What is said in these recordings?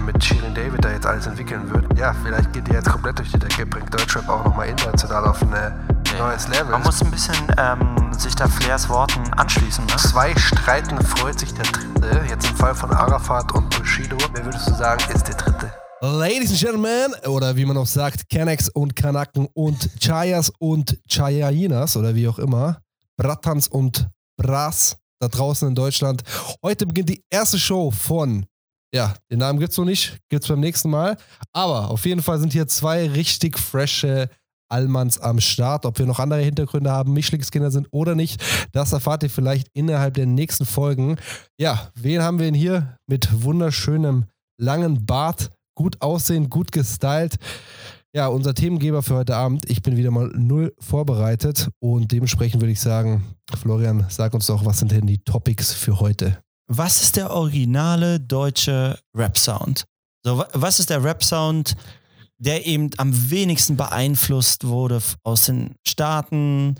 mit Shirin David da jetzt alles entwickeln wird, ja, vielleicht geht die jetzt komplett durch die Decke, bringt Deutschrap auch nochmal international auf ein neues Level. Man muss ein bisschen ähm, sich da Flairs Worten anschließen. Ne? Zwei streiten, freut sich der Dritte. Jetzt im Fall von Arafat und Bushido. Wer würdest du sagen, ist der Dritte? Ladies and Gentlemen, oder wie man auch sagt, Kennex und Kanaken und Chayas und Chayayinas oder wie auch immer, Bratans und Bras da draußen in Deutschland. Heute beginnt die erste Show von, ja, den Namen gibt es noch nicht, gibt es beim nächsten Mal. Aber auf jeden Fall sind hier zwei richtig frische Allmanns am Start. Ob wir noch andere Hintergründe haben, Mischlingskinder sind oder nicht, das erfahrt ihr vielleicht innerhalb der nächsten Folgen. Ja, wen haben wir denn hier mit wunderschönem langen Bart, gut aussehen, gut gestylt? Ja, unser Themengeber für heute Abend. Ich bin wieder mal null vorbereitet und dementsprechend würde ich sagen, Florian, sag uns doch, was sind denn die Topics für heute? Was ist der originale deutsche Rap-Sound? So, was ist der Rap-Sound, der eben am wenigsten beeinflusst wurde aus den Staaten,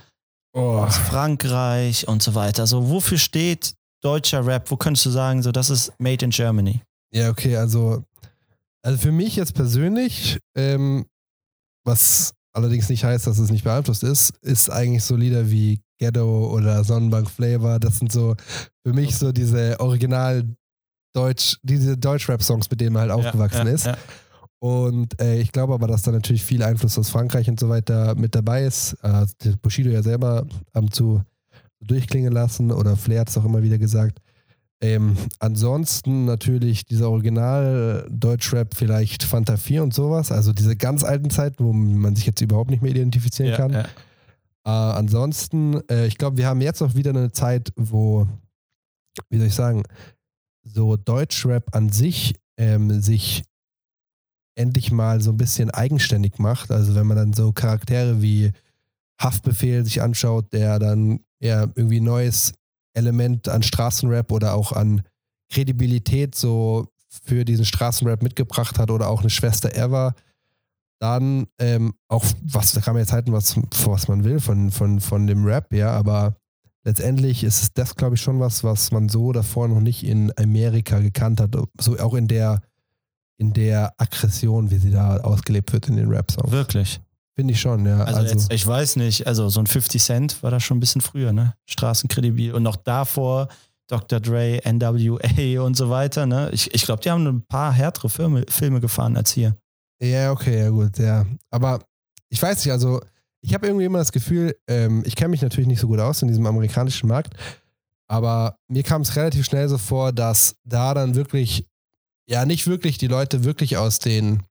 oh. aus Frankreich und so weiter? So, wofür steht deutscher Rap? Wo könntest du sagen, so, das ist Made in Germany? Ja, okay, also, also für mich jetzt persönlich ähm, was allerdings nicht heißt, dass es nicht beeinflusst ist, ist eigentlich so Lieder wie Ghetto oder Sonnenbank Flavor. Das sind so für mich so diese original Deutsch, diese Deutsch-Rap-Songs, mit denen man halt aufgewachsen ja, ja, ist. Ja. Und äh, ich glaube aber, dass da natürlich viel Einfluss aus Frankreich und so weiter mit dabei ist. Äh, Bushido ja selber am zu durchklingen lassen oder Flair hat es auch immer wieder gesagt. Ähm, ansonsten natürlich dieser Original-Deutschrap, vielleicht Fanta 4 und sowas, also diese ganz alten Zeiten, wo man sich jetzt überhaupt nicht mehr identifizieren ja, kann. Ja. Äh, ansonsten, äh, ich glaube, wir haben jetzt auch wieder eine Zeit, wo, wie soll ich sagen, so Deutschrap an sich ähm, sich endlich mal so ein bisschen eigenständig macht. Also wenn man dann so Charaktere wie Haftbefehl sich anschaut, der dann ja irgendwie neues Element an Straßenrap oder auch an Kredibilität so für diesen Straßenrap mitgebracht hat oder auch eine Schwester Ever, dann ähm, auch, was, da kann man jetzt halten, was, was man will von, von, von dem Rap, ja, aber letztendlich ist das, glaube ich, schon was, was man so davor noch nicht in Amerika gekannt hat, so auch in der, in der Aggression, wie sie da ausgelebt wird in den Rap-Songs. Wirklich. Finde ich schon, ja. Also, also jetzt, ich weiß nicht, also so ein 50 Cent war das schon ein bisschen früher, ne? Straßenkredibil. Und noch davor Dr. Dre, NWA und so weiter, ne? Ich, ich glaube, die haben ein paar härtere Filme, Filme gefahren als hier. Ja, okay, ja gut, ja. Aber ich weiß nicht, also ich habe irgendwie immer das Gefühl, ähm, ich kenne mich natürlich nicht so gut aus in diesem amerikanischen Markt, aber mir kam es relativ schnell so vor, dass da dann wirklich, ja, nicht wirklich die Leute wirklich aus den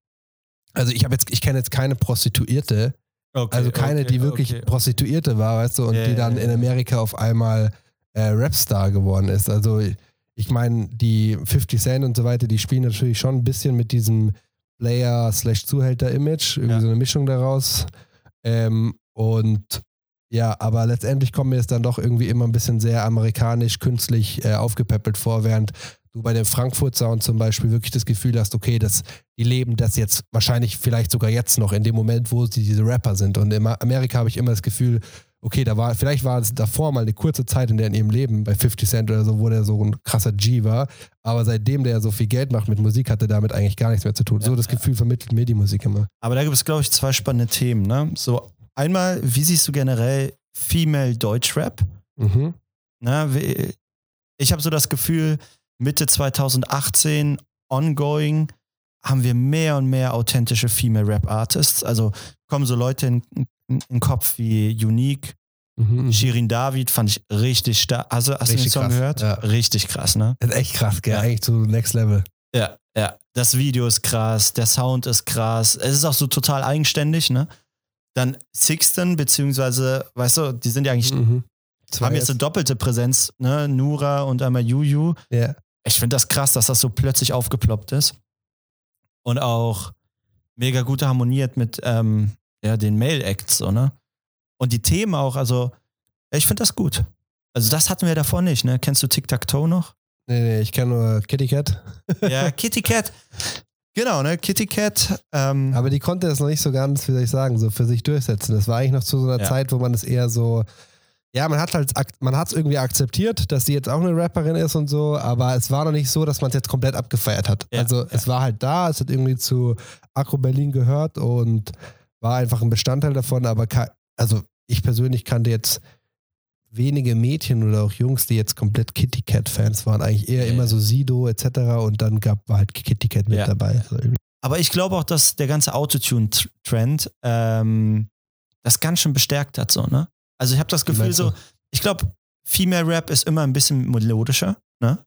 also ich habe jetzt, ich kenne jetzt keine Prostituierte, okay, also keine, okay, die wirklich okay. Prostituierte war, weißt du, und yeah, die dann yeah. in Amerika auf einmal äh, Rapstar geworden ist. Also ich meine, die 50 Cent und so weiter, die spielen natürlich schon ein bisschen mit diesem Player-Zuhälter-Image, irgendwie ja. so eine Mischung daraus. Ähm, und ja, aber letztendlich kommt mir es dann doch irgendwie immer ein bisschen sehr amerikanisch, künstlich äh, aufgepäppelt vor, während du bei dem Frankfurt Sound zum Beispiel wirklich das Gefühl hast, okay, das, die leben das jetzt wahrscheinlich vielleicht sogar jetzt noch in dem Moment, wo sie diese Rapper sind. Und in Amerika habe ich immer das Gefühl, okay, da war, vielleicht war es davor mal eine kurze Zeit in, der in ihrem Leben bei 50 Cent oder so, wo der so ein krasser G war. Aber seitdem der so viel Geld macht mit Musik, hatte damit eigentlich gar nichts mehr zu tun. Ja, so das ja. Gefühl vermittelt mir die Musik immer. Aber da gibt es, glaube ich, zwei spannende Themen. Ne? So einmal, wie siehst du generell Female Deutschrap? Mhm. Na, ich habe so das Gefühl, Mitte 2018 ongoing haben wir mehr und mehr authentische Female Rap Artists. Also kommen so Leute in, den Kopf wie Unique, mhm, mhm. Shirin David fand ich richtig stark. Also, hast richtig du den Song krass, gehört? Ja. Richtig krass, ne? Das ist echt krass, gell? Ja. Eigentlich zu Next Level. Ja, ja. Das Video ist krass, der Sound ist krass. Es ist auch so total eigenständig, ne? Dann Sixten, beziehungsweise, weißt du, die sind ja eigentlich mhm. Zwei haben jetzt eine doppelte Präsenz, ne? Nura und einmal Juju. Ja. Ich finde das krass, dass das so plötzlich aufgeploppt ist. Und auch mega gut harmoniert mit ähm, ja, den Mail-Acts, so, ne? Und die Themen auch, also ich finde das gut. Also das hatten wir davor nicht, ne? Kennst du Tic-Tac-Toe noch? Nee, nee, ich kenne nur Kitty Cat. ja, Kitty Cat. Genau, ne? Kitty Cat. Ähm, Aber die konnte das noch nicht so ganz, wie soll ich sagen, so für sich durchsetzen. Das war eigentlich noch zu so einer ja. Zeit, wo man es eher so ja, man hat halt, man hat es irgendwie akzeptiert, dass sie jetzt auch eine Rapperin ist und so, aber es war noch nicht so, dass man es jetzt komplett abgefeiert hat. Ja, also ja. es war halt da, es hat irgendwie zu Akro Berlin gehört und war einfach ein Bestandteil davon, aber also ich persönlich kannte jetzt wenige Mädchen oder auch Jungs, die jetzt komplett Kitty Cat Fans waren, eigentlich eher ja. immer so Sido etc. und dann gab war halt Kitty Cat mit dabei. So aber ich glaube auch, dass der ganze Autotune-Trend ähm, das ganz schön bestärkt hat, so, ne? Also ich habe das Gefühl so, ich glaube, Female Rap ist immer ein bisschen melodischer, ne?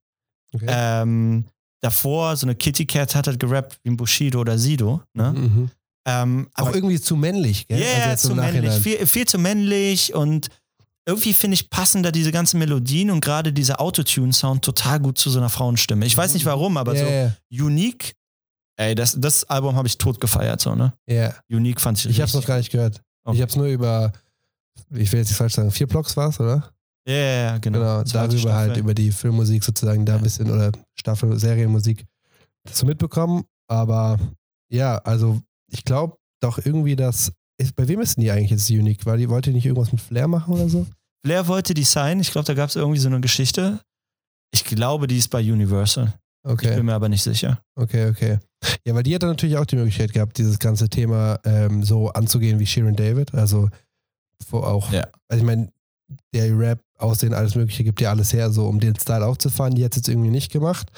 Okay. Ähm, davor, so eine Kitty Cat hat halt gerappt wie ein Bushido oder Sido, ne? Mhm. Ähm, auch irgendwie zu männlich, gell? Ja, yeah, also zu männlich, viel, viel zu männlich und irgendwie finde ich passen da diese ganzen Melodien und gerade dieser Autotune-Sound total gut zu so einer Frauenstimme. Ich weiß nicht warum, aber yeah, so unique. Ey, das, das Album habe ich tot gefeiert, so, ne? Ja. Yeah. Unique fand ich Ich habe es noch gar nicht gehört. Okay. Ich habe es nur über ich will jetzt nicht falsch sagen, vier Blocks war es, oder? Ja, yeah, genau. Genau, darüber Staffel. halt, über die Filmmusik sozusagen da ein bisschen oder Staffel, Serienmusik so mitbekommen. Aber ja, also ich glaube doch irgendwie, dass. Bei wem ist denn die eigentlich jetzt unique? Weil die wollte nicht irgendwas mit Flair machen oder so? Flair wollte die sein. Ich glaube, da gab es irgendwie so eine Geschichte. Ich glaube, die ist bei Universal. Okay. Ich bin mir aber nicht sicher. Okay, okay. Ja, weil die hat dann natürlich auch die Möglichkeit gehabt, dieses ganze Thema ähm, so anzugehen wie Sharon David. Also wo auch, ja. also ich meine, der Rap, Aussehen, alles Mögliche gibt ja alles her, so um den Style aufzufahren. Die hat es jetzt irgendwie nicht gemacht.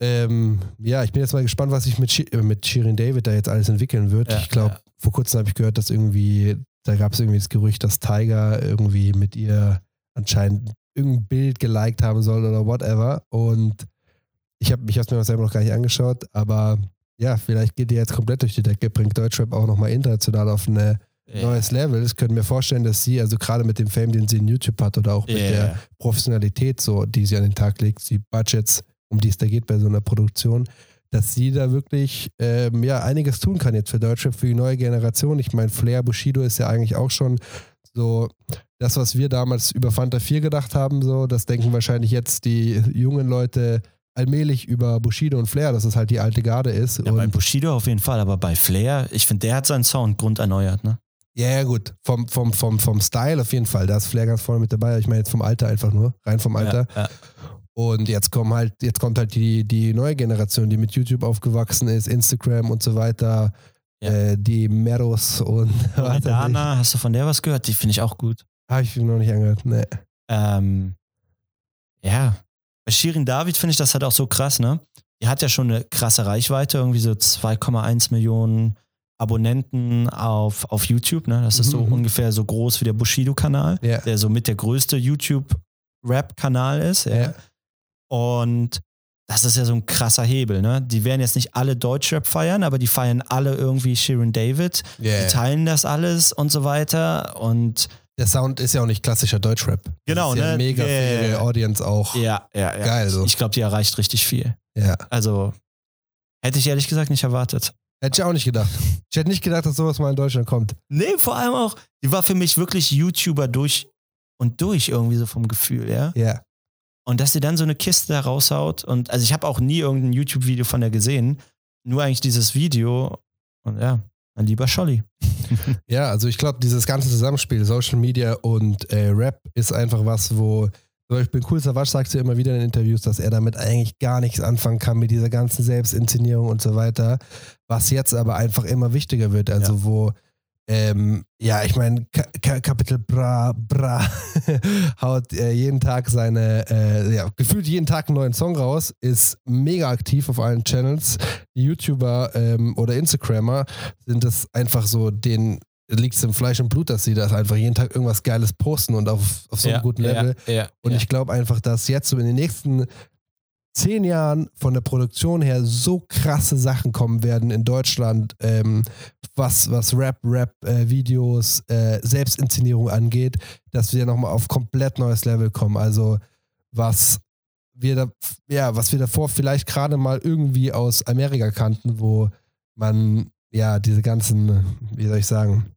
Ähm, ja, ich bin jetzt mal gespannt, was sich mit, Sh äh, mit Shirin David da jetzt alles entwickeln wird. Ja, ich glaube, ja. vor kurzem habe ich gehört, dass irgendwie, da gab es irgendwie das Gerücht, dass Tiger irgendwie mit ihr anscheinend irgendein Bild geliked haben soll oder whatever. Und ich habe mich mir selber noch gar nicht angeschaut, aber ja, vielleicht geht die jetzt komplett durch die Decke, bringt Deutschrap auch nochmal international auf eine neues Level. Ich könnte mir vorstellen, dass sie, also gerade mit dem Fame, den sie in YouTube hat oder auch mit yeah. der Professionalität, so, die sie an den Tag legt, die Budgets, um die es da geht bei so einer Produktion, dass sie da wirklich ähm, ja, einiges tun kann jetzt für Deutschrap, für die neue Generation. Ich meine, Flair Bushido ist ja eigentlich auch schon so das, was wir damals über Fanta 4 gedacht haben, so, das denken wahrscheinlich jetzt die jungen Leute allmählich über Bushido und Flair, dass es halt die alte Garde ist. Ja, bei Bushido auf jeden Fall, aber bei Flair, ich finde, der hat seinen Sound grunderneuert, ne? Ja, ja, gut. Vom, vom, vom, vom Style auf jeden Fall. Da ist Flair ganz vorne mit dabei. Ich meine jetzt vom Alter einfach nur. Rein vom Alter. Ja, ja. Und jetzt kommen halt, jetzt kommt halt die, die neue Generation, die mit YouTube aufgewachsen ist, Instagram und so weiter. Ja. Äh, die Meros und Dana, hast du von der was gehört? Die finde ich auch gut. Habe ich noch nicht angehört, ne. Ähm, ja. Bei Shirin David finde ich das halt auch so krass, ne? Die hat ja schon eine krasse Reichweite, irgendwie so 2,1 Millionen Abonnenten auf, auf YouTube. Ne? Das ist so mhm. ungefähr so groß wie der Bushido-Kanal, ja. der so mit der größte YouTube-Rap-Kanal ist. Ja. Und das ist ja so ein krasser Hebel. Ne? Die werden jetzt nicht alle Deutschrap feiern, aber die feiern alle irgendwie Sharon David. Yeah. Die teilen das alles und so weiter. Und der Sound ist ja auch nicht klassischer Deutschrap. Genau, das ist ne? Ja mega yeah. ihre Audience auch. Ja, ja, ja. Geil. So. Ich glaube, die erreicht richtig viel. Ja. Also hätte ich ehrlich gesagt nicht erwartet. Hätte ich auch nicht gedacht. Ich hätte nicht gedacht, dass sowas mal in Deutschland kommt. Nee, vor allem auch, die war für mich wirklich YouTuber durch und durch irgendwie so vom Gefühl, ja. Ja. Und dass sie dann so eine Kiste da raushaut und also ich habe auch nie irgendein YouTube-Video von der gesehen, nur eigentlich dieses Video und ja, mein lieber Scholli. ja, also ich glaube, dieses ganze Zusammenspiel, Social Media und äh, Rap ist einfach was, wo zum Beispiel Cool Savage sagt ja immer wieder in Interviews, dass er damit eigentlich gar nichts anfangen kann mit dieser ganzen Selbstinszenierung und so weiter. Was jetzt aber einfach immer wichtiger wird. Also ja. wo, ähm, ja, ich meine, Capital Bra Bra haut äh, jeden Tag seine, äh, ja, gefühlt jeden Tag einen neuen Song raus, ist mega aktiv auf allen Channels. Die YouTuber ähm, oder Instagrammer sind das einfach so den liegt es im Fleisch und Blut, dass sie das einfach jeden Tag irgendwas Geiles posten und auf, auf so einem ja, guten Level. Ja, ja, und ich glaube einfach, dass jetzt so in den nächsten zehn Jahren von der Produktion her so krasse Sachen kommen werden in Deutschland, ähm, was, was Rap, Rap-Videos, äh, äh, Selbstinszenierung angeht, dass wir nochmal auf komplett neues Level kommen. Also was wir da, ja, was wir davor vielleicht gerade mal irgendwie aus Amerika kannten, wo man ja diese ganzen, wie soll ich sagen,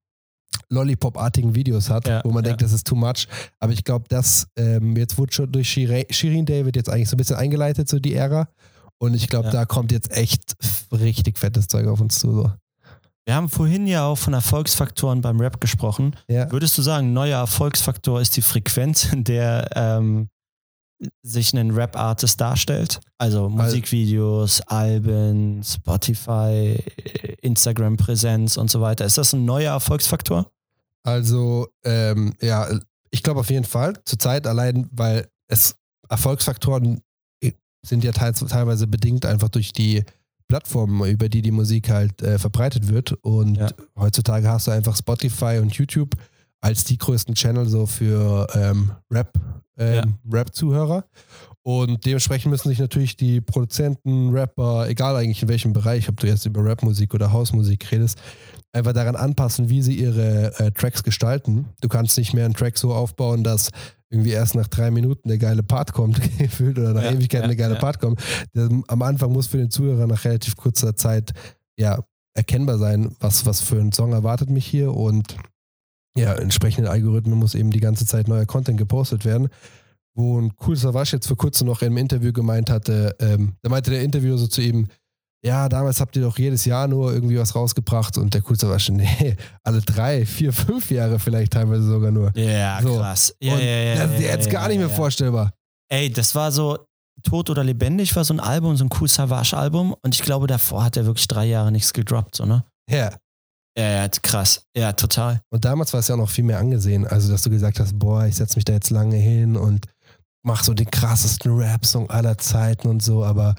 Lollipop-artigen Videos hat, ja, wo man ja. denkt, das ist too much. Aber ich glaube, das ähm, jetzt wurde schon durch Shirin David jetzt eigentlich so ein bisschen eingeleitet, so die Ära. Und ich glaube, ja. da kommt jetzt echt richtig fettes Zeug auf uns zu. So. Wir haben vorhin ja auch von Erfolgsfaktoren beim Rap gesprochen. Würdest du sagen, neuer Erfolgsfaktor ist die Frequenz, in der ähm, sich ein Rap-Artist darstellt? Also Musikvideos, Alben, Spotify, Instagram-Präsenz und so weiter. Ist das ein neuer Erfolgsfaktor? Also, ähm, ja, ich glaube auf jeden Fall. Zurzeit allein, weil es Erfolgsfaktoren sind ja teilweise bedingt einfach durch die Plattformen, über die die Musik halt äh, verbreitet wird. Und ja. heutzutage hast du einfach Spotify und YouTube als die größten Channel so für ähm, Rap, ähm, ja. Rap-Zuhörer. Und dementsprechend müssen sich natürlich die Produzenten, Rapper, egal eigentlich in welchem Bereich, ob du jetzt über Rapmusik oder Hausmusik redest, einfach daran anpassen, wie sie ihre äh, Tracks gestalten. Du kannst nicht mehr einen Track so aufbauen, dass irgendwie erst nach drei Minuten der geile Part kommt, gefühlt, oder nach ja, Ewigkeiten ja, der geile ja. Part kommt. Der, am Anfang muss für den Zuhörer nach relativ kurzer Zeit ja erkennbar sein, was, was für ein Song erwartet mich hier und ja, entsprechenden Algorithmen muss eben die ganze Zeit neuer Content gepostet werden. Wo ein Cool Savage jetzt vor kurzem noch im Interview gemeint hatte, ähm, da meinte der Interviewer so zu ihm, ja, damals habt ihr doch jedes Jahr nur irgendwie was rausgebracht und der Coolste war schon, nee, alle drei, vier, fünf Jahre vielleicht teilweise sogar nur. Ja, so. krass. Ja, und ja, ja, das ist jetzt gar nicht mehr vorstellbar. Ey, das war so, Tot oder Lebendig war so ein Album, so ein Cool Savage-Album und ich glaube, davor hat er wirklich drei Jahre nichts gedroppt, so, ne? Ja. Ja, ja, krass. Ja, total. Und damals war es ja auch noch viel mehr angesehen. Also, dass du gesagt hast, boah, ich setze mich da jetzt lange hin und mach so den krassesten Rap-Song aller Zeiten und so, aber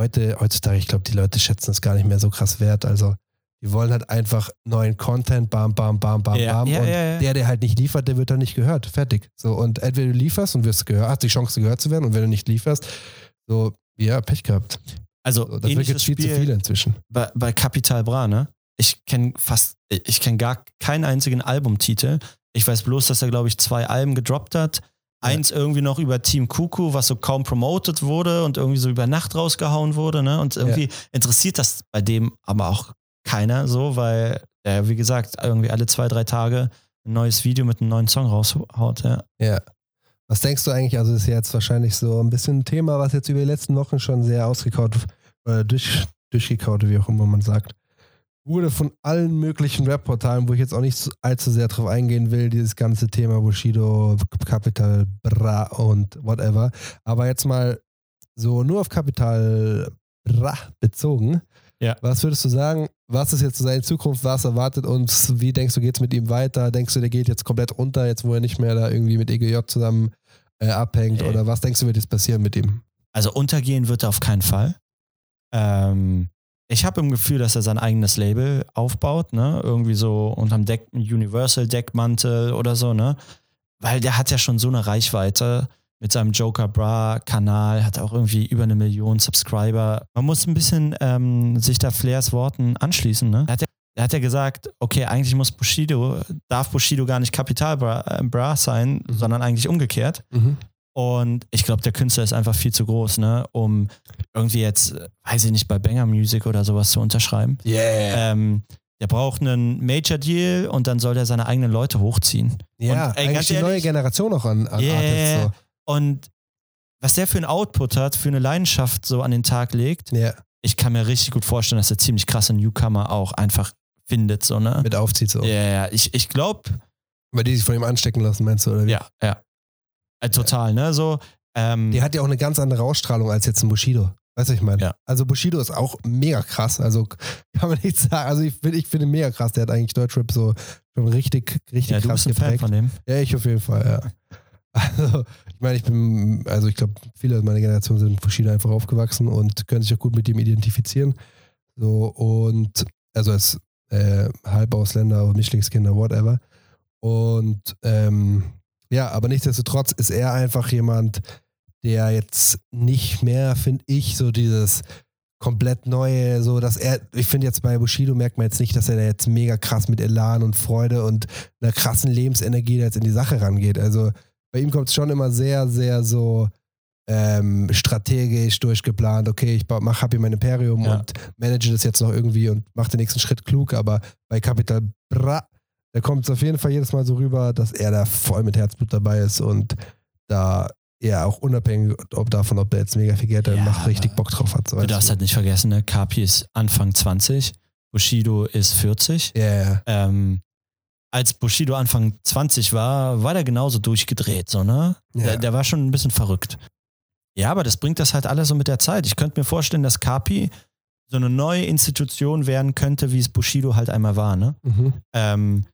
heute, heutzutage, ich glaube, die Leute schätzen es gar nicht mehr so krass wert. Also die wollen halt einfach neuen Content, bam, bam, bam, bam, ja, bam. Ja, und ja, der, der halt nicht liefert, der wird dann nicht gehört. Fertig. So, und entweder du lieferst und wirst gehört, hast die Chance gehört zu werden, und wenn du nicht lieferst, so, ja, Pech gehabt. Also, so, das wird jetzt viel Spiel zu viel inzwischen. Bei, bei Capital Bra, ne? Ich kenne fast, ich kenne gar keinen einzigen Albumtitel. Ich weiß bloß, dass er, glaube ich, zwei Alben gedroppt hat Eins irgendwie noch über Team Kuku, was so kaum promoted wurde und irgendwie so über Nacht rausgehauen wurde. Ne? Und irgendwie ja. interessiert das bei dem aber auch keiner so, weil er, wie gesagt, irgendwie alle zwei, drei Tage ein neues Video mit einem neuen Song raushaut. Ja. ja. Was denkst du eigentlich? Also, ist jetzt wahrscheinlich so ein bisschen ein Thema, was jetzt über die letzten Wochen schon sehr ausgekaut oder durch, durchgekaut, wie auch immer man sagt wurde von allen möglichen Rap-Portalen, wo ich jetzt auch nicht allzu sehr drauf eingehen will, dieses ganze Thema Bushido, Capital Bra und whatever. Aber jetzt mal so nur auf Capital Bra bezogen. Ja. Was würdest du sagen, was ist jetzt seine Zukunft, was erwartet uns, wie denkst du, geht es mit ihm weiter? Denkst du, der geht jetzt komplett unter, jetzt wo er nicht mehr da irgendwie mit EGJ zusammen äh, abhängt? Ey. Oder was denkst du, wird jetzt passieren mit ihm? Also untergehen wird er auf keinen Fall. Ähm, ich habe im Gefühl, dass er sein eigenes Label aufbaut, ne? Irgendwie so unterm Deck, Universal Deckmantel oder so, ne? Weil der hat ja schon so eine Reichweite mit seinem Joker Bra Kanal, hat auch irgendwie über eine Million Subscriber. Man muss ein bisschen ähm, sich da Flairs Worten anschließen, ne? Er hat, ja, er hat ja gesagt, okay, eigentlich muss Bushido, darf Bushido gar nicht Kapital Bra, äh, Bra sein, mhm. sondern eigentlich umgekehrt. Mhm. Und ich glaube, der Künstler ist einfach viel zu groß, ne, um irgendwie jetzt, weiß ich nicht, bei Banger Music oder sowas zu unterschreiben. Yeah. Ähm, der braucht einen Major Deal und dann soll der seine eigenen Leute hochziehen. Ja, und, ey, eigentlich die ehrlich, neue Generation auch an, an yeah. Artists. So. Und was der für einen Output hat, für eine Leidenschaft so an den Tag legt, yeah. ich kann mir richtig gut vorstellen, dass der ziemlich krasse Newcomer auch einfach findet, so, ne? Mit aufzieht so. Ja, yeah, ich, ich glaube. Weil die sich von ihm anstecken lassen, meinst du, oder wie? Ja, ja. Äh, total, ne? So, ähm, die hat ja auch eine ganz andere Ausstrahlung als jetzt ein Bushido. Weißt du, ich meine? Ja. Also Bushido ist auch mega krass. Also kann man nicht sagen. Also ich finde ich find ihn mega krass. Der hat eigentlich Deutschrap so schon richtig, richtig ja, krass du bist geprägt. Fan von dem. Ja, ich auf jeden Fall, ja. Also, ich meine, ich bin, also ich glaube, viele meiner Generation sind Bushido einfach aufgewachsen und können sich auch gut mit ihm identifizieren. So, und also als äh, Halbausländer, Mischlingskinder, whatever. Und ähm, ja, aber nichtsdestotrotz ist er einfach jemand, der jetzt nicht mehr, finde ich, so dieses komplett neue, so dass er, ich finde jetzt bei Bushido merkt man jetzt nicht, dass er da jetzt mega krass mit Elan und Freude und einer krassen Lebensenergie jetzt in die Sache rangeht. Also bei ihm kommt es schon immer sehr, sehr so ähm, strategisch durchgeplant. Okay, ich mach, hab hier mein Imperium ja. und manage das jetzt noch irgendwie und mache den nächsten Schritt klug, aber bei Capital Bra da kommt es auf jeden Fall jedes Mal so rüber, dass er da voll mit Herzblut dabei ist und da er auch unabhängig ob davon, ob der jetzt mega viel Geld ja, macht, richtig Bock drauf hat. So du darfst halt nicht vergessen, ne? Kapi ist Anfang 20 Bushido ist 40. Ja, yeah. ähm, als Bushido Anfang 20 war, war der genauso durchgedreht, so, ne? Ja. Der, der war schon ein bisschen verrückt. Ja, aber das bringt das halt alles so mit der Zeit. Ich könnte mir vorstellen, dass Kapi so eine neue Institution werden könnte, wie es Bushido halt einmal war, ne? Mhm. Ähm,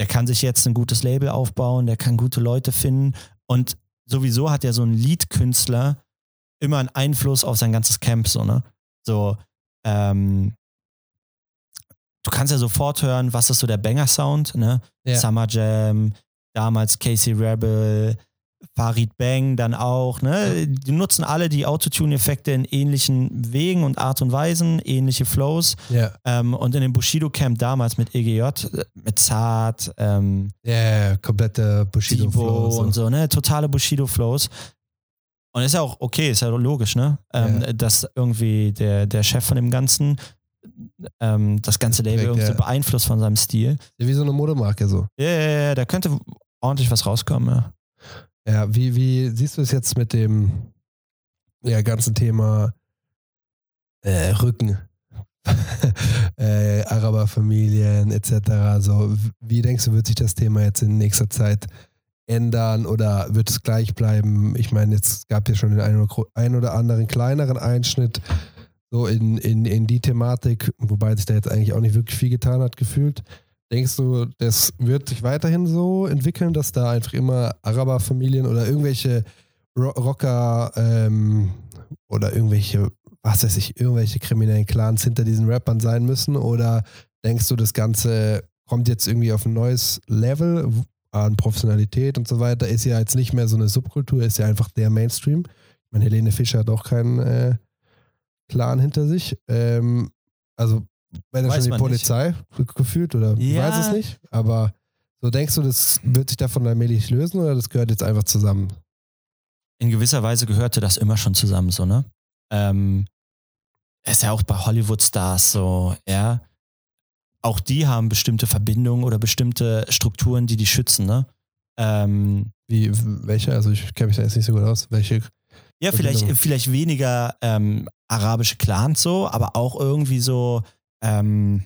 der kann sich jetzt ein gutes Label aufbauen, der kann gute Leute finden und sowieso hat ja so ein Liedkünstler immer einen Einfluss auf sein ganzes Camp, so, ne? So, ähm, du kannst ja sofort hören, was ist so der Banger-Sound, ne? Ja. Summer Jam, damals Casey Rebel, Farid Bang dann auch, ne? Die nutzen alle die Autotune-Effekte in ähnlichen Wegen und Art und Weisen, ähnliche Flows. Ja, Ähm, und in dem Bushido-Camp damals mit EGJ, äh, mit Zart, ähm, ja, ja, komplette Sibo Bushido-Flow. und so, ne? Totale Bushido-Flows. Und ist ja auch okay, ist ja logisch, ne? Ähm, Ja. Dass irgendwie der, der Chef von dem Ganzen ähm, das ganze Label irgendwie so beeinflusst von seinem Stil. Wie so eine Modemarke so. Ja, ja, ja, da könnte ordentlich was rauskommen, ja. Ja, wie, wie siehst du es jetzt mit dem ja, ganzen Thema äh, Rücken? äh, Araberfamilien etc. So, wie denkst du, wird sich das Thema jetzt in nächster Zeit ändern oder wird es gleich bleiben? Ich meine, jetzt gab ja schon den einen oder, gro- ein oder anderen kleineren Einschnitt so in, in, in die Thematik, wobei sich da jetzt eigentlich auch nicht wirklich viel getan hat, gefühlt. Denkst du, das wird sich weiterhin so entwickeln, dass da einfach immer Araberfamilien oder irgendwelche Ro Rocker ähm, oder irgendwelche, was weiß ich, irgendwelche kriminellen Clans hinter diesen Rappern sein müssen? Oder denkst du, das Ganze kommt jetzt irgendwie auf ein neues Level an Professionalität und so weiter? Ist ja jetzt nicht mehr so eine Subkultur, ist ja einfach der Mainstream. Ich meine, Helene Fischer hat auch keinen äh, Clan hinter sich. Ähm, also wenn das schon die man nicht. Polizei gefühlt oder ich Ja. weiß es nicht, aber so denkst du, das wird sich davon allmählich lösen oder das gehört jetzt einfach zusammen? in gewisser Weise gehörte das immer schon zusammen, so, ne? Ähm, ist ja auch bei Hollywood-Stars so, ja. Auch die haben bestimmte Verbindungen oder bestimmte Strukturen, die die schützen, ne? Ähm, Wie, welche? Also ich kenne mich da jetzt nicht so gut aus. Welche? ja, vielleicht, vielleicht weniger ähm, arabische Clans so, aber auch irgendwie so, ähm,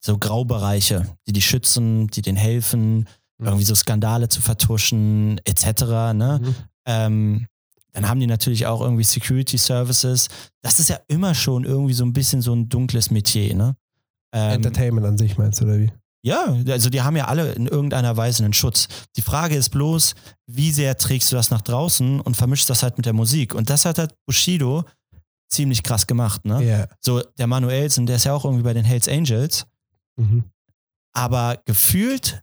so Graubereiche, die die schützen, die denen helfen, Mhm. irgendwie so Skandale zu vertuschen, etc., ne? Mhm. Ähm, dann haben die natürlich auch irgendwie Security Services. Das ist ja immer schon irgendwie so ein bisschen so ein dunkles Metier, ne? Ähm, Entertainment an sich meinst du, oder wie? ja, also die haben ja alle in irgendeiner Weise einen Schutz. Die Frage ist bloß, wie sehr trägst du das nach draußen und vermischst das halt mit der Musik? Und das hat halt Bushido ziemlich krass gemacht, ne? Ja. So, der Manuelsen, der ist ja auch irgendwie bei den Hells Angels, Mhm. aber gefühlt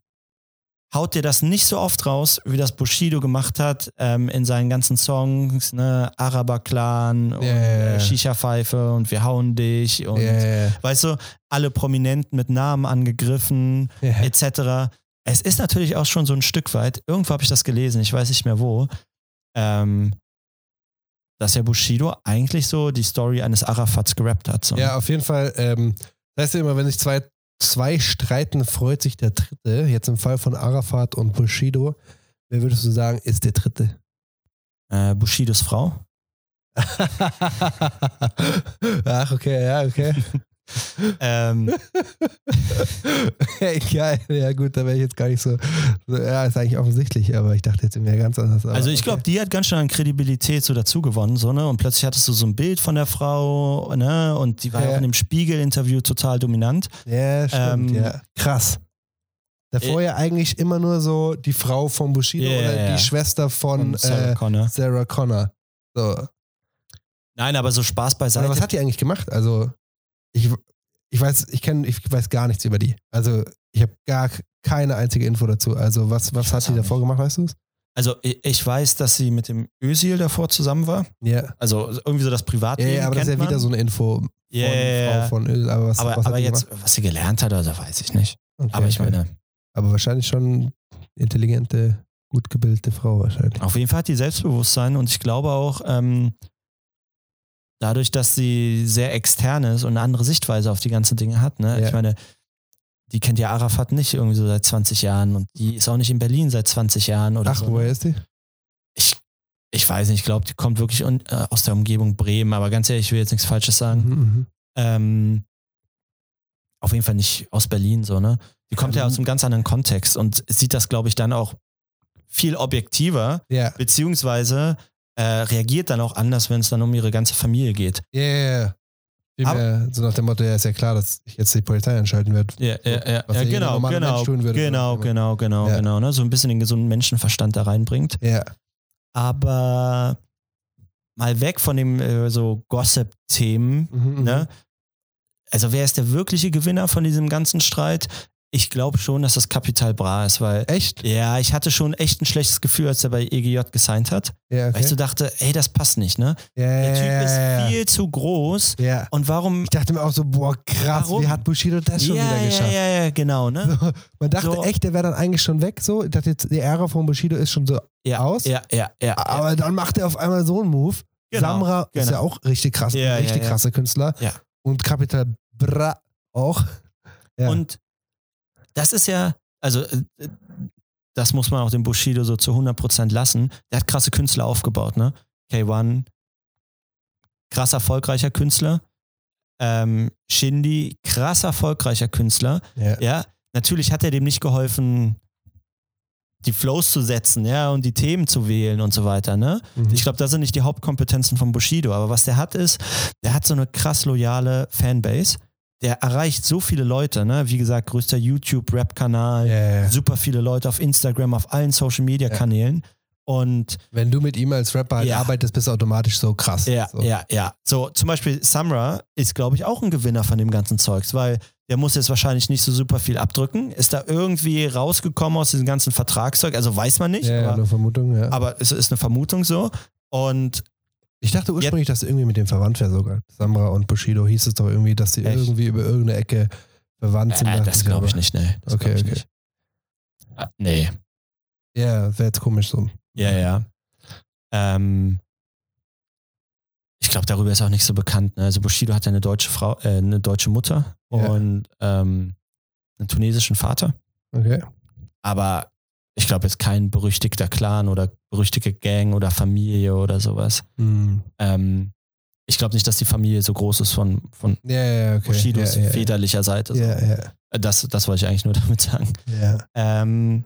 haut dir das nicht so oft raus, wie das Bushido gemacht hat ähm, in seinen ganzen Songs, ne, Araber-Clan und ja. äh, Shisha-Pfeife und wir hauen dich und ja. weißt du, alle Prominenten mit Namen angegriffen, ja. etc. Es ist natürlich auch schon so ein Stück weit, irgendwo habe ich das gelesen, ich weiß nicht mehr wo, ähm, dass ja Bushido eigentlich so die Story eines Arafats gerappt hat. So. Ja, auf jeden Fall. Ähm, das heißt ja immer, wenn sich zwei, zwei streiten, freut sich der Dritte. Jetzt im Fall von Arafat und Bushido. Wer würdest du sagen, ist der Dritte? Äh, Bushidos Frau. Ach, okay, ja, okay. Ähm, Hey, geil. Ja, gut, da wäre ich jetzt gar nicht so, so. Ja, ist eigentlich offensichtlich, aber ich dachte jetzt mir ganz anders. Also ich okay. glaube, die hat ganz schön an Kredibilität so dazu gewonnen, so, ne? Und plötzlich hattest du so ein Bild von der Frau, ne? Und die war ja Ja. auch in dem Spiegel-Interview total dominant. Ja, stimmt, Ähm, ja. Krass. Davor ja eigentlich immer nur so die Frau von Bushido Ja, oder ja. die Schwester von Sarah äh, Connor. Sarah Connor. So. Nein, aber so Spaß beiseite. Aber was hat die eigentlich gemacht? Also, ich, ich weiß, ich kenne, ich weiß gar nichts über die. Also, ich habe gar keine einzige Info dazu. Also, was, was hat die auch davor gemacht, weißt du es? also ich, weiß, dass sie mit dem Özil davor zusammen war. Ja. Also irgendwie so das Privatleben ja, aber das ist ja man. wieder so eine Info von. Frau von Öl. Aber was, aber was hat aber jetzt, gemacht? was sie gelernt hat, oder weiß ich nicht. Okay, aber ich okay. meine, Aber wahrscheinlich schon intelligente, gut gebildete Frau wahrscheinlich. auf jeden Fall hat die Selbstbewusstsein und ich glaube auch, ähm, dadurch, dass sie sehr extern ist und eine andere Sichtweise auf die ganzen Dinge hat, ne? Ja. Ich meine, die kennt ja Arafat nicht irgendwie so seit 20 Jahren und die ist auch nicht in Berlin seit 20 Jahren oder Ach, so. ne? woher ist die? Ich, ich weiß nicht, ich glaube, die kommt wirklich un, äh, aus der Umgebung Bremen, aber ganz ehrlich, ich will jetzt nichts Falsches sagen. Mhm, mhm. Ähm, auf jeden Fall nicht aus Berlin so, ne? Die kommt ja, ja aus einem ganz anderen Kontext und sieht das, glaube ich, dann auch viel objektiver, ja. beziehungsweise äh, reagiert dann auch anders, wenn es dann um ihre ganze Familie geht. Ja, yeah. Aber, so nach dem Motto, ja, ist ja klar, dass ich jetzt die Polizei einschalten werde. Ja, ja, ja, ja genau, genau, würde, genau, genau, genau, ja. genau, ne? So ein bisschen den gesunden Menschenverstand da reinbringt. Ja. Aber mal weg von dem äh, so Gossip-Themen, mhm, mhm. ne? Also wer ist der wirkliche Gewinner von diesem ganzen Streit? Ich glaube schon, dass das Kapital Bra ist, weil. Echt? Ja, ich hatte schon echt ein schlechtes Gefühl, als er bei EGJ gesigned hat. Ja, okay. Weil ich so dachte, ey, das passt nicht, ne? Ja, Der Typ ja, ist ja, viel zu groß. Ja. Und warum. Ich dachte mir auch so, boah, krass, Warum? wie hat Bushido das schon ja, wieder geschafft? Ja, ja, ja, genau, ne? So, man dachte So. echt, der wäre dann eigentlich schon weg, so. Ich dachte jetzt, die Ära von Bushido ist schon so Ja, aus. ja, ja, ja. Aber dann macht er auf einmal so einen Move. Genau, Samra ist genau. ja auch richtig krass, richtig krasser Künstler. Ja. Und Capital Bra auch. Ja. Und das ist ja, also äh, das muss man auch dem Bushido so zu 100% lassen. Der hat krasse Künstler aufgebaut, ne? K1, krass erfolgreicher Künstler. Ähm, Shindy, krass erfolgreicher Künstler. ja. Ja, natürlich hat er dem nicht geholfen, die Flows zu setzen, ja, und die Themen zu wählen und so weiter, ne? Mhm. Ich glaube, das sind nicht die Hauptkompetenzen von Bushido, aber was der hat ist, der hat so eine krass loyale Fanbase. Der erreicht so viele Leute, ne? Wie gesagt, größter YouTube-Rap-Kanal, ja, ja. super viele Leute auf Instagram, auf allen Social-Media-Kanälen. Und Wenn du mit ihm als Rapper halt Ja. arbeitest, bist du automatisch so krass. ja, so. ja, ja. So, zum Beispiel Samra ist, glaube ich, auch ein Gewinner von dem ganzen Zeugs, weil der muss jetzt wahrscheinlich nicht so super viel abdrücken. Ist da irgendwie rausgekommen aus diesem ganzen Vertragszeug? Also weiß man nicht, Ja, ja, aber, nur Vermutung, ja. aber es ist eine Vermutung so. Und Ich dachte ursprünglich, dass irgendwie mit dem verwandt wäre sogar. Samra und Bushido hieß es doch irgendwie, dass sie Echt? irgendwie über irgendeine Ecke verwandt sind. äh, das glaube ich nicht, nee. Das Okay, ich okay. Nicht. Ah, nee. Ja, wäre jetzt komisch so. Ja, ja. Ähm, ich glaube, darüber ist auch nicht so bekannt. Ne? Also Bushido hat ja eine deutsche Frau, äh, eine deutsche Mutter Ja. und ähm, einen tunesischen Vater. Okay. Aber ich glaube jetzt kein berüchtigter Clan oder berüchtigte Gang oder Familie oder sowas. Hm. Ähm, ich glaube nicht, dass die Familie so groß ist von, von ja, okay. Bushidos ja, ja, väterlicher Seite. So. Äh, Das, das wollte ich eigentlich nur damit sagen. ja. Ähm,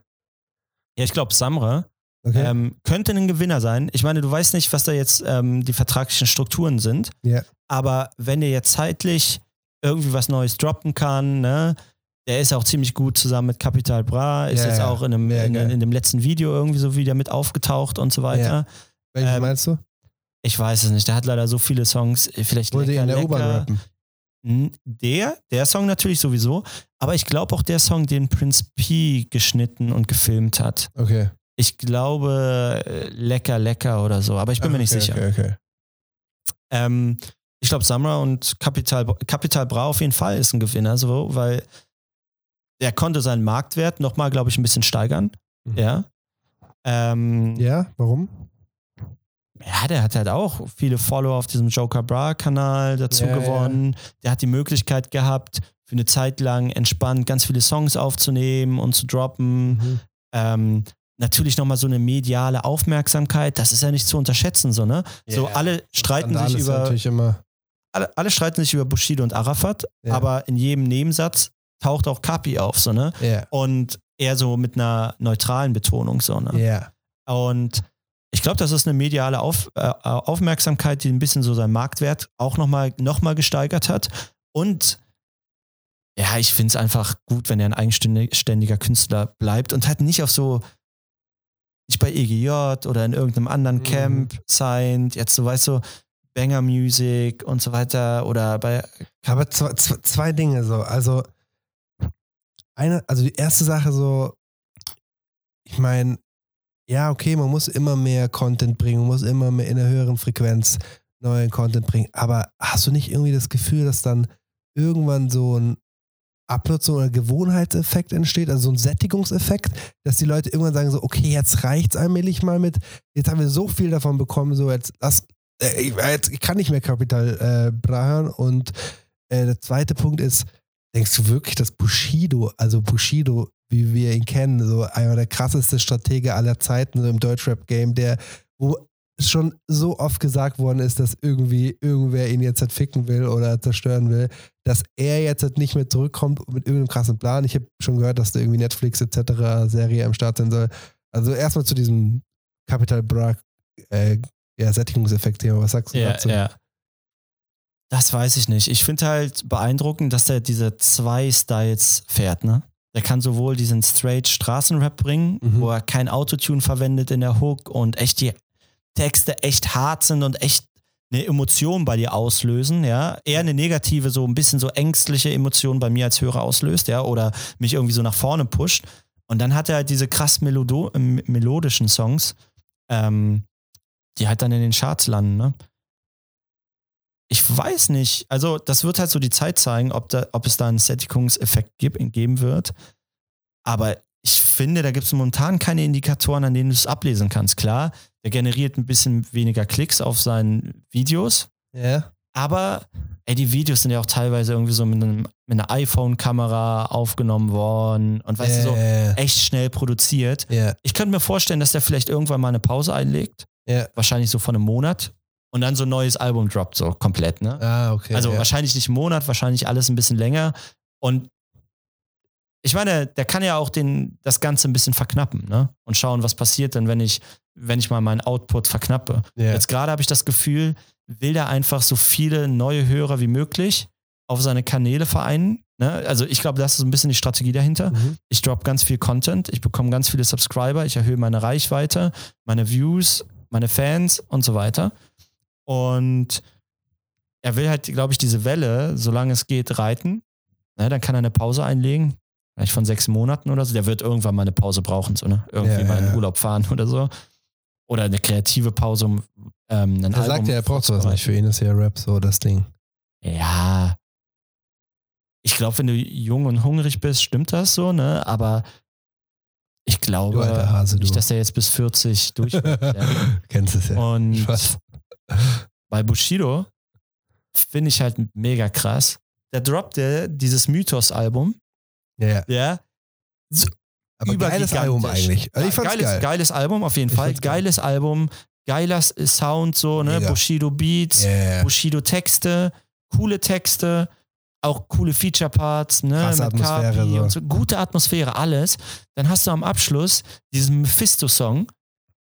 ja, ich glaube, Samra Okay. ähm, könnte ein Gewinner sein. Ich meine, du weißt nicht, was da jetzt ähm, die vertraglichen Strukturen sind. Aber wenn der jetzt zeitlich irgendwie was Neues droppen kann, ne? Der ist auch ziemlich gut zusammen mit Capital Bra, ist Ja, jetzt ja. auch in, einem, Ja, in, in dem letzten Video irgendwie so wieder mit aufgetaucht und so weiter. Welchen ähm, meinst du? Ich weiß es nicht, der hat leider so viele Songs, äh, vielleicht Wollte lecker, in der. U-Bahn rappen. N- Der, der Song natürlich sowieso, aber ich glaube auch der Song, den Prince P geschnitten und gefilmt hat. Okay. Ich glaube, äh, lecker, lecker oder so, aber ich bin Ach, mir nicht okay, sicher. Okay, okay. Ähm, ich glaube, Samra und Capital, Capital Bra auf jeden Fall ist ein Gewinner, so, weil der konnte seinen Marktwert nochmal, glaube ich, ein bisschen steigern. Mhm. Ja. Ähm, Ja, warum? ja, der hat halt auch viele Follower auf diesem Joker Bra-Kanal dazu Ja, ja. gewonnen. Der hat die Möglichkeit gehabt, für eine Zeit lang entspannt ganz viele Songs aufzunehmen und zu droppen. Mhm. Ähm, natürlich nochmal so eine mediale Aufmerksamkeit, das ist ja nicht zu unterschätzen, so, ne? So Ja. alle streiten Skandal sich über, alle, alle streiten sich über Bushido und Arafat, Ja. aber in jedem Nebensatz taucht auch Kapi auf, so, ne? Ja. Und eher so mit einer neutralen Betonung, so, ne? Ja. Und ich glaube, das ist eine mediale Auf, äh, Aufmerksamkeit, die ein bisschen so seinen Marktwert auch nochmal noch mal gesteigert hat. Und ja, ich finde es einfach gut, wenn er ein eigenständiger Künstler bleibt und halt nicht auf so, nicht bei EGJ oder in irgendeinem anderen Mhm. Camp signed, jetzt so, weißt du, Banger Music und so weiter oder bei, Aber zwei, zwei Dinge so. Also, eine, also die erste Sache so, ich meine, ja, okay, man muss immer mehr Content bringen, man muss immer mehr in einer höheren Frequenz neuen Content bringen. Aber hast du nicht irgendwie das Gefühl, dass dann irgendwann so ein Abnutzung oder Gewohnheitseffekt entsteht, also so ein Sättigungseffekt, dass die Leute irgendwann sagen so, okay, jetzt reicht's allmählich mal mit, jetzt haben wir so viel davon bekommen, so jetzt lass, äh, ich, jetzt, ich kann nicht mehr Kapital äh, Bra und äh, der zweite Punkt ist, denkst du wirklich, dass Bushido, also Bushido, wie wir ihn kennen, so einer der krasseste Stratege aller Zeiten so im Deutschrap-Game, der, wo schon so oft gesagt worden ist, dass irgendwie irgendwer ihn jetzt halt ficken will oder zerstören will, dass er jetzt halt nicht mehr zurückkommt mit irgendeinem krassen Plan. Ich habe schon gehört, dass da irgendwie Netflix etc. Serie am Start sein soll. Also erstmal zu diesem Capital Bra äh, ja, Sättigungseffekt-Thema. Was sagst du ja, dazu? Ja. Das weiß ich nicht. Ich finde halt beeindruckend, dass er diese zwei Styles fährt, ne? Der kann sowohl diesen straight Straßenrap bringen, Mhm. wo er kein Autotune verwendet in der Hook und echt die Texte echt hart sind und echt eine Emotion bei dir auslösen, ja. Eher eine negative, so ein bisschen so ängstliche Emotion bei mir als Hörer auslöst, ja, oder mich irgendwie so nach vorne pusht. Und dann hat er halt diese krass melodo äh, melodischen Songs, ähm, die halt dann in den Charts landen, ne? Ich weiß nicht. Also, das wird halt so die Zeit zeigen, ob, da, ob es da einen Sättigungseffekt geben wird. Aber ich finde, da gibt es momentan keine Indikatoren, an denen du es ablesen kannst. Klar, der generiert ein bisschen weniger Klicks auf seinen Videos, Ja. aber ey, die Videos sind ja auch teilweise irgendwie so mit, einem, mit einer iPhone-Kamera aufgenommen worden und weißt du, so echt schnell produziert. Ja. Ich könnte mir vorstellen, dass der vielleicht irgendwann mal eine Pause einlegt, Ja. wahrscheinlich so von einem Monat und dann so ein neues Album droppt, so komplett, ne? Ah, okay. also ja. wahrscheinlich nicht einen Monat, wahrscheinlich alles ein bisschen länger. Und ich meine, der kann ja auch den, das Ganze ein bisschen verknappen, ne? Und schauen, was passiert denn, wenn ich, wenn ich mal meinen Output verknappe. Ja. Jetzt gerade habe ich das Gefühl, will der einfach so viele neue Hörer wie möglich auf seine Kanäle vereinen. Ne? Also ich glaube, das ist ein bisschen die Strategie dahinter. Mhm. Ich drop ganz viel Content, ich bekomme ganz viele Subscriber, ich erhöhe meine Reichweite, meine Views, meine Fans und so weiter. Und er will halt, glaube ich, diese Welle, solange es geht, reiten. Ne, dann kann er eine Pause einlegen, vielleicht von sechs Monaten oder so. Der wird irgendwann mal eine Pause brauchen, so, ne? Irgendwie Ja, mal in ja, ja. Urlaub fahren oder so. Oder eine kreative Pause, um ähm, ein Er sagt ja, er braucht sowas nicht. Für ihn ist ja Rap so das Ding. ja. Ich glaube, wenn du jung und hungrig bist, stimmt das so, ne? Aber ich glaube Hase, nicht, dass er jetzt bis 40 durch ja. Kennst es ja. Und weiß. Bei Bushido finde ich halt mega krass. Der droppte dieses Mythos-Album, Ja, ja. ja. Aber geiles. Album eigentlich. Also ich fand's geiles, geil. geiles Album, auf jeden Fall. fand's geil. Geiles Album, geiler Sound, so, ne? Mega. Bushido Beats, Yeah. Bushido Texte, coole Texte, auch coole Feature-Parts, ne? Krasse mit Atmosphäre, so. und so. Gute Atmosphäre, alles. Dann hast du am Abschluss diesen Mephisto-Song.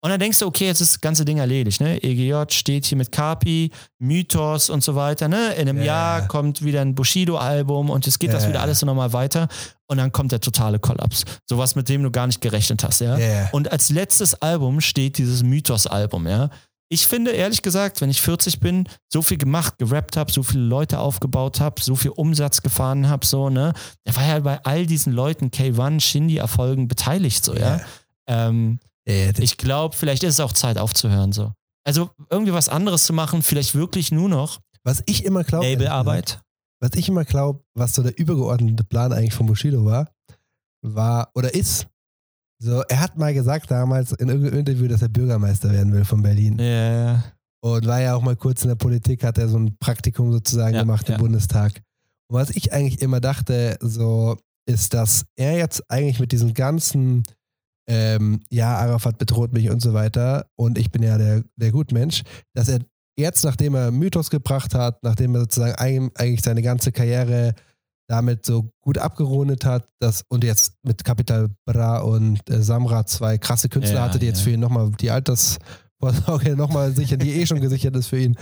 Und dann denkst du, okay, jetzt ist das ganze Ding erledigt, ne? EGJ steht hier mit Kapi, Mythos und so weiter, ne? In einem Ja. Jahr kommt wieder ein Bushido-Album und es geht das Ja. wieder alles so nochmal weiter. Und dann kommt der totale Kollaps. Sowas, mit dem du gar nicht gerechnet hast, ja? Yeah. Und als letztes Album steht dieses Mythos-Album, ja. Ich finde, ehrlich gesagt, wenn ich 40 bin, so viel gemacht, gerappt habe, so viele Leute aufgebaut habe, so viel Umsatz gefahren habe, so, ne? Der war ja bei all diesen Leuten, K1, Shindy-Erfolgen beteiligt, so, ja. Ja. Ähm, Yeah, ich glaube, vielleicht ist es auch Zeit aufzuhören, so. Also irgendwie was anderes zu machen, vielleicht wirklich nur noch was ich immer glaube, Labelarbeit. was ich immer glaube, was so der übergeordnete Plan eigentlich von Bushido war, war oder ist, so, er hat mal gesagt damals in irgendeinem Interview, dass er Bürgermeister werden will von Berlin. Ja. Und war ja auch mal kurz in der Politik, hat er so ein Praktikum sozusagen Ja, gemacht im ja. Bundestag. Und was ich eigentlich immer dachte, so, ist, dass er jetzt eigentlich mit diesem ganzen, ähm, ja, Arafat bedroht mich und so weiter, und ich bin ja der, der Gutmensch, dass er jetzt, nachdem er Mythos gebracht hat, nachdem er sozusagen eig- eigentlich seine ganze Karriere damit so gut abgerundet hat, dass, und jetzt mit Capital Bra und äh, Samra zwei krasse Künstler Ja, hatte, die jetzt ja. für ihn nochmal die Altersvorsorge nochmal sichern, die eh schon gesichert ist für ihn,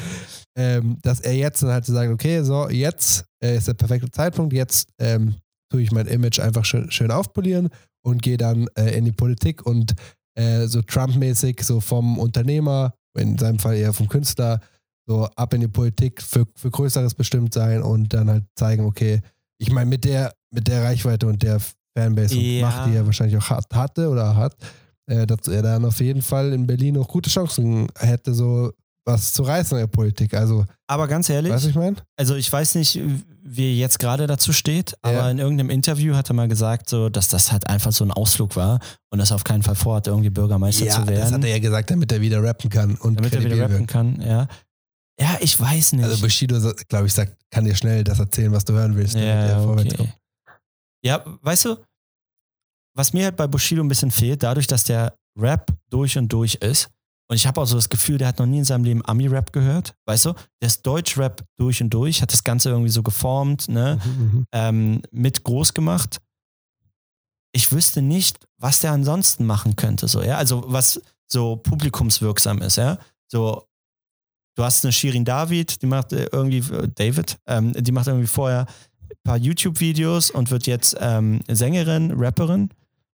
ähm, dass er jetzt dann halt so sagt, okay, so, jetzt äh, ist der perfekte Zeitpunkt, jetzt ähm, tue ich mein Image einfach schön, schön aufpolieren und gehe dann äh, in die Politik und äh, so Trump-mäßig, so vom Unternehmer, in seinem Fall eher vom Künstler, so ab in die Politik für, für Größeres bestimmt sein und dann halt zeigen, okay, ich meine, mit der, mit der Reichweite und der Fanbase und Ja. Macht, die er wahrscheinlich auch hat, hatte oder hat, äh, dass er dann auf jeden Fall in Berlin auch gute Chancen hätte, so was zu reißen in der Politik. Also, Aber ganz ehrlich, was ich meine? also ich weiß nicht, wie er jetzt gerade dazu steht, aber Ja. in irgendeinem Interview hat er mal gesagt, so, dass das halt einfach so ein Ausflug war und dass er auf keinen Fall vorhat, irgendwie Bürgermeister Ja, zu werden. das hat er ja gesagt, damit er wieder rappen kann und damit er wieder rappen wirkt. kann, ja. Ja, ich weiß nicht. Also Bushido, glaube ich, sagt, kann dir schnell das erzählen, was du hören willst, damit ja, er vorwärts okay. kommt. Ja, weißt du, was mir halt bei Bushido ein bisschen fehlt, dadurch, dass der Rap durch und durch ist, Und ich habe auch so das Gefühl, der hat noch nie in seinem Leben Ami-Rap gehört, weißt du? Der ist Deutsch-Rap durch und durch, hat das Ganze irgendwie so geformt, ne? Mhm, mhm. ähm, mit groß gemacht. Ich wüsste nicht, was der ansonsten machen könnte, so, ja? Also, was so publikumswirksam ist, ja? So, du hast eine Shirin David, die macht äh, irgendwie, äh, David, ähm, die macht irgendwie vorher ein paar YouTube-Videos und wird jetzt ähm, Sängerin, Rapperin.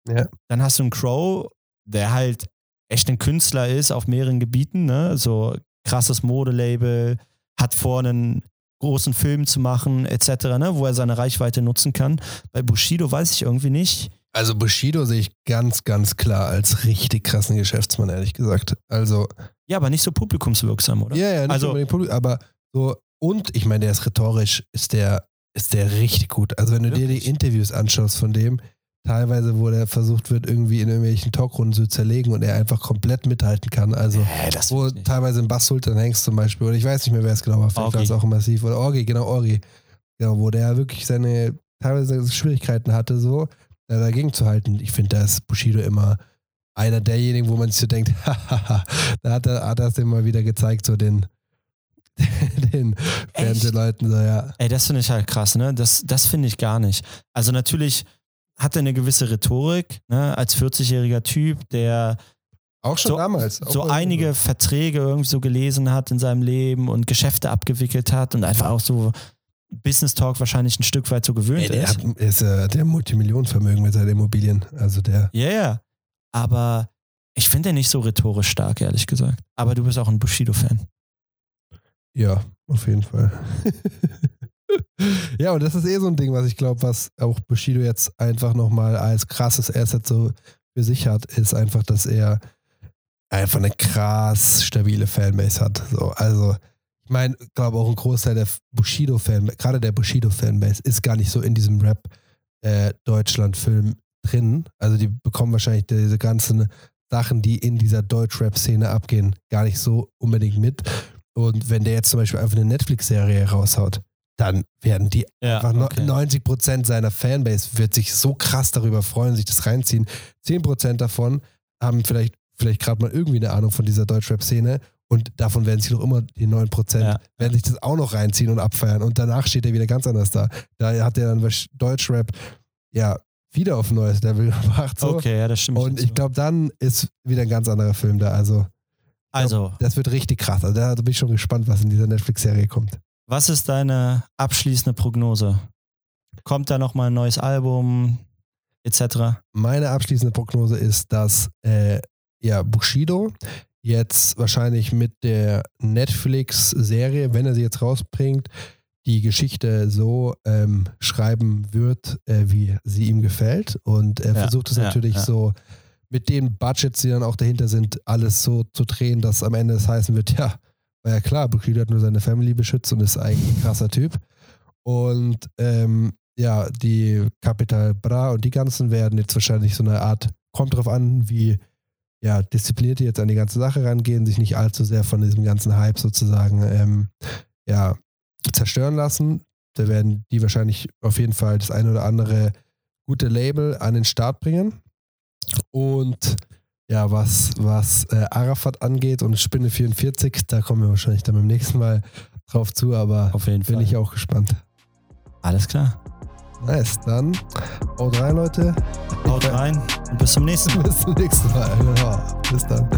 Ja. Dann hast du einen Crow, der halt echt ein Künstler ist auf mehreren Gebieten, ne? So krasses Modelabel, hat vor, einen großen Film zu machen, etc., ne? wo er seine Reichweite nutzen kann. Bei Bushido weiß ich irgendwie nicht. Also Bushido sehe ich ganz, ganz klar als richtig krassen Geschäftsmann, ehrlich gesagt. Also. Ja, aber nicht so publikumswirksam, oder? Ja, ja, nicht also, Publikum, aber so, und ich meine, der ist rhetorisch, ist der, ist der richtig gut. Also wenn du Wirklich? dir die Interviews anschaust von dem, teilweise, wo der versucht wird, irgendwie in irgendwelchen Talkrunden zu zerlegen und er einfach komplett mithalten kann. Also, äh, wo teilweise ein Bass Sultan Hengst zum Beispiel, oder ich weiß nicht mehr, wer es genau war, vielleicht war es auch massiv, oder Orgi, genau, Orgi. Genau, wo der wirklich seine teilweise Schwierigkeiten hatte, so äh, dagegen zu halten. Ich finde, da ist Bushido immer einer derjenigen, wo man sich so denkt, hahaha, da hat er, hat er es immer wieder gezeigt, so den, den Fernsehleuten, so, ja. Ey, das finde ich halt krass, ne? Das, das finde ich gar nicht. Also natürlich hat er eine gewisse Rhetorik, ne, als 40-jähriger Typ, der auch schon so, damals. Auch so einige so. Verträge irgendwie so gelesen hat in seinem Leben und Geschäfte abgewickelt hat und einfach auch so Business Talk wahrscheinlich ein Stück weit so gewöhnt Ey, der ist. Hat, ist äh, der Multimillionenvermögen mit seinen Immobilien. Also der. Ja, yeah, Aber ich finde den nicht so rhetorisch stark, ehrlich gesagt. Aber du bist auch ein Bushido-Fan. Ja, auf jeden Fall. ja, und das ist eh so ein Ding, was ich glaube, was auch Bushido jetzt einfach nochmal als krasses Asset so für sich hat, ist einfach, dass er einfach eine krass stabile Fanbase hat. So, also, ich meine, glaube auch ein Großteil der Bushido-Fanbase, gerade der Bushido-Fanbase, ist gar nicht so in diesem Rap-Deutschland-Film äh, drin. Also, die bekommen wahrscheinlich diese ganzen Sachen, die in dieser Deutsch-Rap-Szene abgehen, gar nicht so unbedingt mit. Und wenn der jetzt zum Beispiel einfach eine Netflix-Serie raushaut, dann werden die ja, einfach okay. 90 Prozent seiner Fanbase wird sich so krass darüber freuen, sich das reinziehen. 10 Prozent davon haben vielleicht, vielleicht gerade mal irgendwie eine Ahnung von dieser Deutschrap-Szene und davon werden sich noch immer die 9 Prozent, ja. werden sich das auch noch reinziehen und abfeiern und danach steht er wieder ganz anders da. Da hat er dann Deutschrap, ja, wieder auf ein neues Level gebracht. So. Okay, ja, das stimmt. Und ich glaube, dann ist wieder ein ganz anderer Film da. Also, also. Glaub, das wird richtig krass. Also da bin ich schon gespannt, was in dieser Netflix-Serie kommt. Was ist deine abschließende Prognose? Kommt da nochmal ein neues Album etc.? Meine abschließende Prognose ist, dass äh, ja, Bushido jetzt wahrscheinlich mit der Netflix-Serie, wenn er sie jetzt rausbringt, die Geschichte so ähm, schreiben wird, äh, wie sie ihm gefällt. Und er ja, versucht es ja, natürlich ja. so mit den Budgets, die dann auch dahinter sind, alles so zu drehen, dass am Ende es heißen wird, ja, war ja klar, Bushido hat nur seine Family beschützt und ist eigentlich ein krasser Typ. Und ähm, ja, die Capital Bra und die ganzen werden jetzt wahrscheinlich so eine Art, kommt drauf an, wie ja, diszipliniert die jetzt an die ganze Sache rangehen, sich nicht allzu sehr von diesem ganzen Hype sozusagen ähm, ja, zerstören lassen. Da werden die wahrscheinlich auf jeden Fall das eine oder andere gute Label an den Start bringen. Und ja, was, was äh, Arafat angeht und Spinne 44, da kommen wir wahrscheinlich dann beim nächsten Mal drauf zu, aber Auf jeden bin Fall. ich auch gespannt. Alles klar. Nice, dann haut rein, Leute. Haut rein und bis zum nächsten Mal. bis zum nächsten Mal. Ja, bis dann.